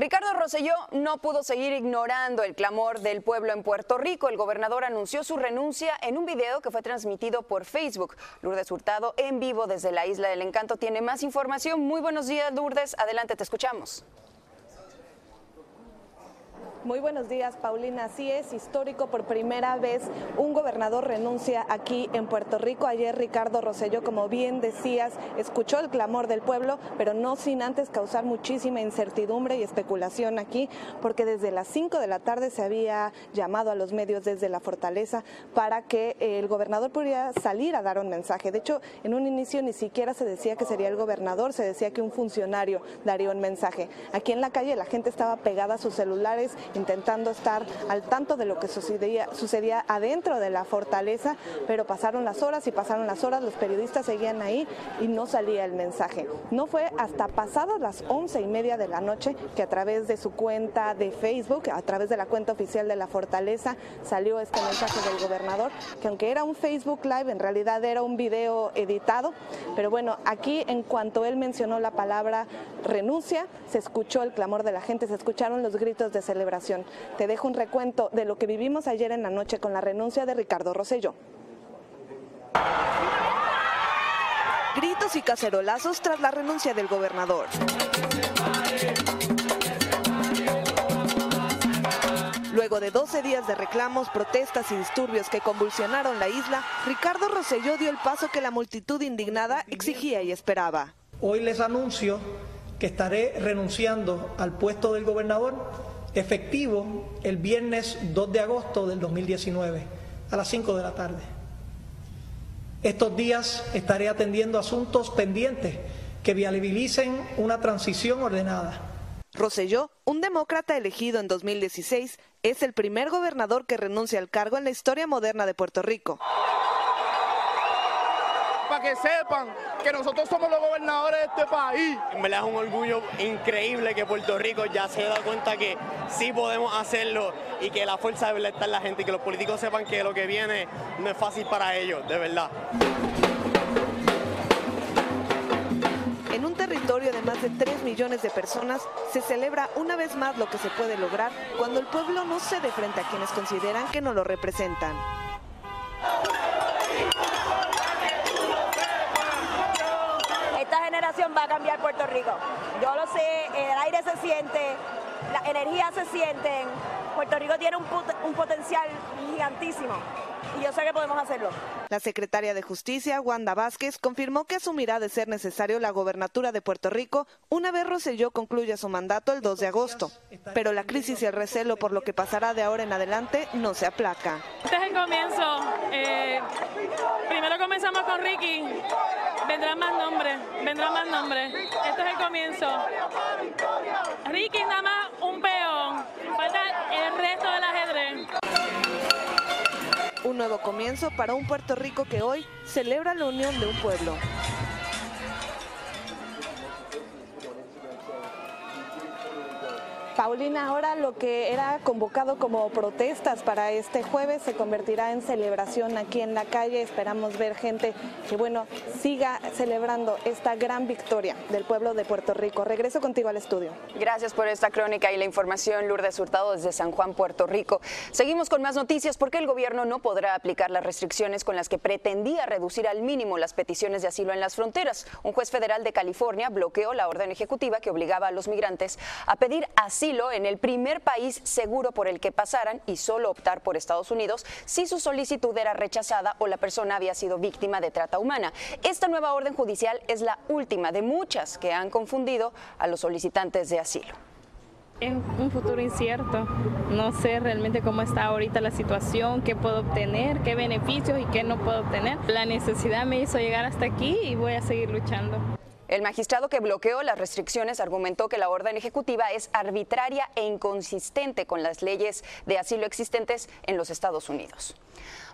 Ricardo Rosselló no pudo seguir ignorando el clamor del pueblo en Puerto Rico. El gobernador anunció su renuncia en un video que fue transmitido por Facebook. Lourdes Hurtado, en vivo desde la Isla del Encanto, tiene más información. Muy buenos días, Lourdes. Adelante, te escuchamos. Muy buenos días, Paulina. Así es, histórico por primera vez un gobernador renuncia aquí en Puerto Rico. Ayer Ricardo Rosselló, como bien decías, escuchó el clamor del pueblo, pero no sin antes causar muchísima incertidumbre y especulación aquí, porque desde las 5 de la tarde se había llamado a los medios desde la fortaleza para que el gobernador pudiera salir a dar un mensaje. De hecho, en un inicio ni siquiera se decía que sería el gobernador, se decía que un funcionario daría un mensaje. Aquí en la calle la gente estaba pegada a sus celulares intentando estar al tanto de lo que sucedía, sucedía adentro de la fortaleza, pero pasaron las horas y pasaron las horas, los periodistas seguían ahí y no salía el mensaje. No fue hasta pasadas las once y media de la noche que a través de su cuenta de Facebook, a través de la cuenta oficial de la fortaleza, salió este mensaje del gobernador, que aunque era un Facebook Live, en realidad era un video editado, pero bueno, aquí en cuanto él mencionó la palabra renuncia, se escuchó el clamor de la gente, se escucharon los gritos de celebración te dejo un recuento de lo que vivimos ayer en la noche con la renuncia de Ricardo Rosselló. Gritos y cacerolazos tras la renuncia del gobernador. Luego de 12 días de reclamos, protestas y disturbios que convulsionaron la isla, Ricardo Rosselló dio el paso que la multitud indignada exigía y esperaba. Hoy les anuncio que estaré renunciando al puesto del gobernador efectivo el viernes 2 de agosto del 2019 a las 5 de la tarde. Estos días estaré atendiendo asuntos pendientes que viabilicen una transición ordenada. Roselló, un demócrata elegido en 2016, es el primer gobernador que renuncia al cargo en la historia moderna de Puerto Rico para que sepan que nosotros somos los gobernadores de este país. En verdad es un orgullo increíble que Puerto Rico ya se da cuenta que sí podemos hacerlo y que la fuerza de verdad está en la gente y que los políticos sepan que lo que viene no es fácil para ellos, de verdad. En un territorio de más de 3 millones de personas se celebra una vez más lo que se puede lograr cuando el pueblo no cede frente a quienes consideran que no lo representan. Va a cambiar Puerto Rico. Yo lo sé, el aire se siente, la energía se sienten. Puerto Rico tiene un, un potencial gigantísimo y yo sé que podemos hacerlo. La secretaria de Justicia, Wanda Vázquez, confirmó que asumirá de ser necesario la gobernatura de Puerto Rico una vez Rosselló concluya su mandato el 2 de agosto. Pero la crisis y el recelo por lo que pasará de ahora en adelante no se aplaca. Este es el comienzo. Eh, primero comenzamos con Ricky. Vendrán más nombres, vendrán más nombres. Este es el comienzo. Ricky nada más un peón. Falta el resto del ajedrez. Un nuevo comienzo para un Puerto Rico que hoy celebra la unión de un pueblo. Paulina, ahora lo que era convocado como protestas para este jueves se convertirá en celebración aquí en la calle. Esperamos ver gente que, bueno, siga celebrando esta gran victoria del pueblo de Puerto Rico. Regreso contigo al estudio. Gracias por esta crónica y la información, Lourdes Hurtado, desde San Juan, Puerto Rico. Seguimos con más noticias porque el gobierno no podrá aplicar las restricciones con las que pretendía reducir al mínimo las peticiones de asilo en las fronteras. Un juez federal de California bloqueó la orden ejecutiva que obligaba a los migrantes a pedir asilo en el primer país seguro por el que pasaran y solo optar por Estados Unidos si su solicitud era rechazada o la persona había sido víctima de trata humana. Esta nueva orden judicial es la última de muchas que han confundido a los solicitantes de asilo. Es un futuro incierto. No sé realmente cómo está ahorita la situación, qué puedo obtener, qué beneficios y qué no puedo obtener. La necesidad me hizo llegar hasta aquí y voy a seguir luchando. El magistrado que bloqueó las restricciones argumentó que la orden ejecutiva es arbitraria e inconsistente con las leyes de asilo existentes en los Estados Unidos.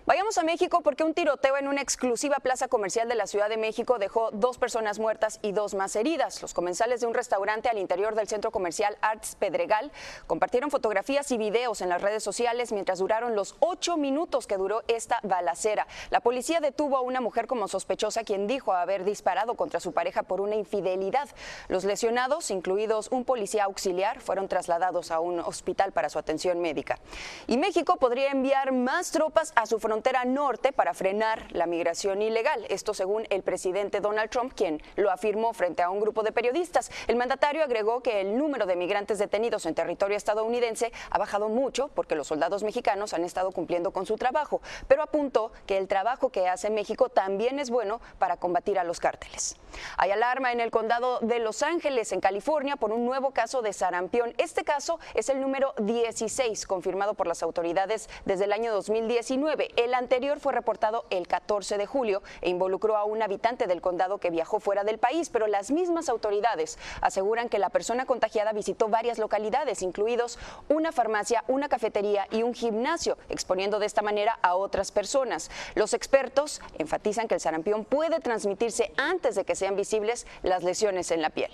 Vayamos a México porque un tiroteo en una exclusiva plaza comercial de la Ciudad de México dejó dos personas muertas y dos más heridas. Los comensales de un restaurante al interior del centro comercial Arts Pedregal compartieron fotografías y videos en las redes sociales mientras duraron los ocho minutos que duró esta balacera. La policía detuvo a una mujer como sospechosa quien dijo haber disparado contra su pareja por una infidelidad. Los lesionados, incluidos un policía auxiliar, fueron trasladados a un hospital para su atención médica. Y México podría enviar más tropas a su frontera frontera norte para frenar la migración ilegal. Esto según el presidente Donald Trump, quien lo afirmó frente a un grupo de periodistas. El mandatario agregó que el número de migrantes detenidos en territorio estadounidense ha bajado mucho porque los soldados mexicanos han estado cumpliendo con su trabajo, pero apuntó que el trabajo que hace México también es bueno para combatir a los cárteles. Hay alarma en el condado de Los Ángeles, en California, por un nuevo caso de sarampión. Este caso es el número 16 confirmado por las autoridades desde el año 2019. El anterior fue reportado el 14 de julio e involucró a un habitante del condado que viajó fuera del país, pero las mismas autoridades aseguran que la persona contagiada visitó varias localidades, incluidos una farmacia, una cafetería y un gimnasio, exponiendo de esta manera a otras personas. Los expertos enfatizan que el sarampión puede transmitirse antes de que visibles las lesiones en la piel.